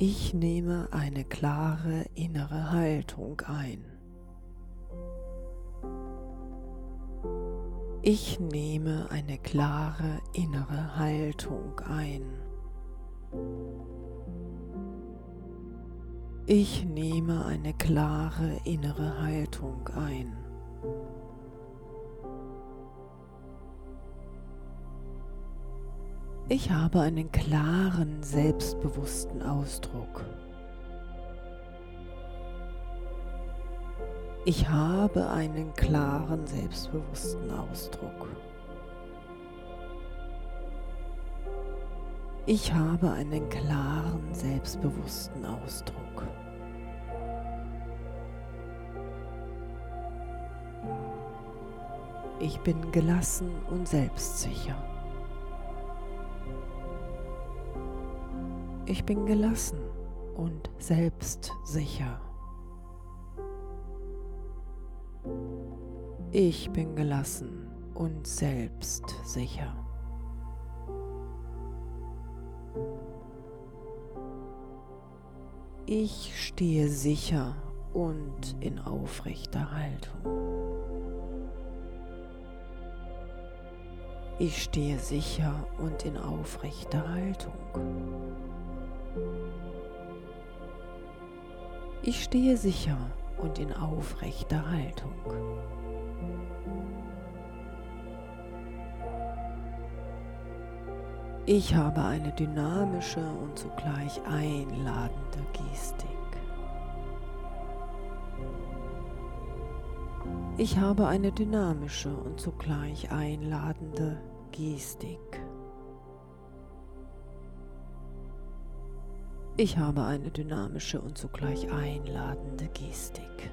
Ich nehme eine klare innere Haltung ein. Ich nehme eine klare innere Haltung ein. Ich nehme eine klare innere Haltung ein. Ich habe einen klaren, selbstbewussten Ausdruck. Ich habe einen klaren, selbstbewussten Ausdruck. Ich habe einen klaren, selbstbewussten Ausdruck. Ich bin gelassen und selbstsicher. Ich bin gelassen und selbstsicher. Ich bin gelassen und selbstsicher. Ich stehe sicher und in aufrechter Haltung. Ich stehe sicher und in aufrechter Haltung. Ich stehe sicher und in aufrechter Haltung. Ich habe eine dynamische und zugleich einladende Gestik. Ich habe eine dynamische und zugleich einladende Gestik. Ich habe eine dynamische und zugleich einladende Gestik.